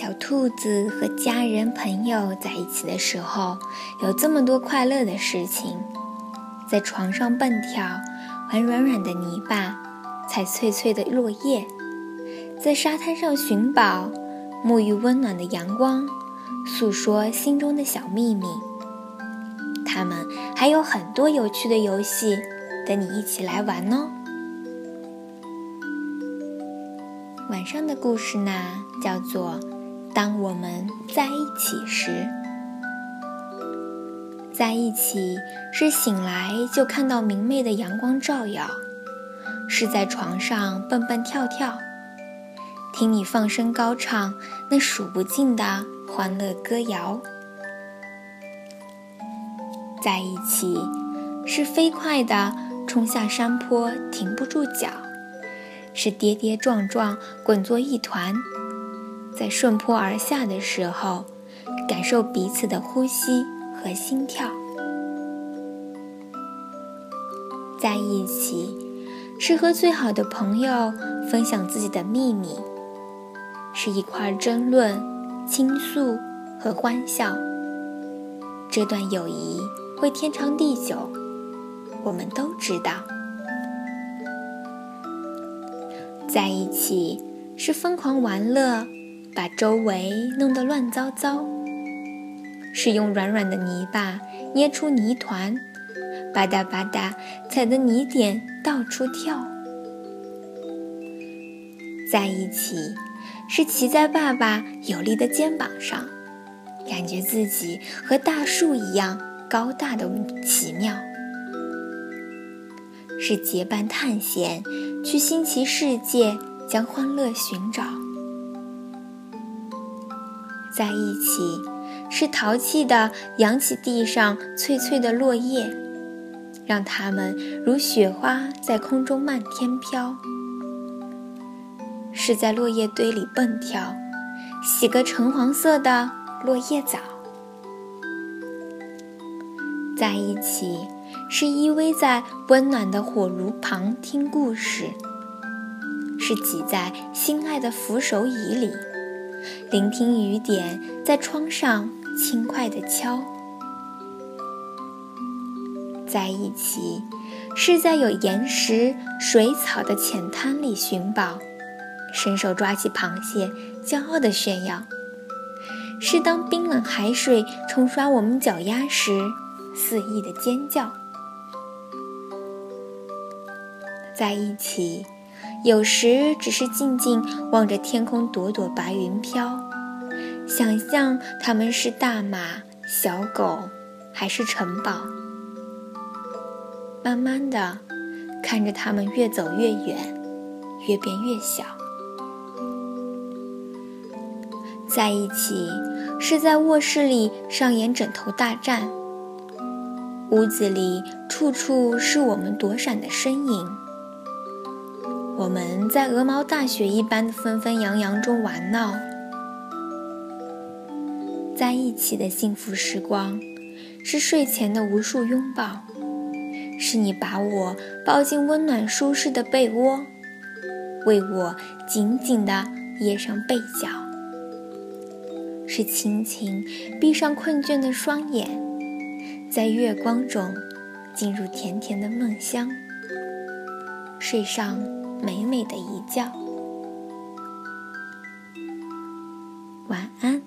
小兔子和家人朋友在一起的时候，有这么多快乐的事情：在床上蹦跳，玩软软的泥巴，踩脆脆的落叶，在沙滩上寻宝，沐浴温暖的阳光，诉说心中的小秘密。他们还有很多有趣的游戏等你一起来玩哦。晚上的故事呢，叫做。当我们在一起时，在一起是醒来就看到明媚的阳光照耀，是在床上蹦蹦跳跳，听你放声高唱那数不尽的欢乐歌谣。在一起是飞快地冲下山坡停不住脚，是跌跌撞撞滚作一团。在顺坡而下的时候，感受彼此的呼吸和心跳。在一起，是和最好的朋友分享自己的秘密，是一块争论、倾诉和欢笑。这段友谊会天长地久，我们都知道。在一起，是疯狂玩乐。把周围弄得乱糟糟，是用软软的泥巴捏出泥团，吧嗒吧嗒踩得泥点到处跳。在一起，是骑在爸爸有力的肩膀上，感觉自己和大树一样高大的奇妙。是结伴探险，去新奇世界，将欢乐寻找。在一起，是淘气的扬起地上脆脆的落叶，让它们如雪花在空中漫天飘；是在落叶堆里蹦跳，洗个橙黄色的落叶澡。在一起，是依偎在温暖的火炉旁听故事，是挤在心爱的扶手椅里。聆听雨点在窗上轻快地敲，在一起，是在有岩石、水草的浅滩里寻宝，伸手抓起螃蟹，骄傲地炫耀；是当冰冷海水冲刷我们脚丫时，肆意的尖叫。在一起。有时只是静静望着天空，朵朵白云飘，想象他们是大马、小狗，还是城堡。慢慢的，看着他们越走越远，越变越小。在一起，是在卧室里上演枕头大战，屋子里处处是我们躲闪的身影。我们在鹅毛大雪一般的纷纷扬扬中玩闹，在一起的幸福时光，是睡前的无数拥抱，是你把我抱进温暖舒适的被窝，为我紧紧地掖上被角，是轻轻闭上困倦的双眼，在月光中进入甜甜的梦乡，睡上。美美的一觉，晚安。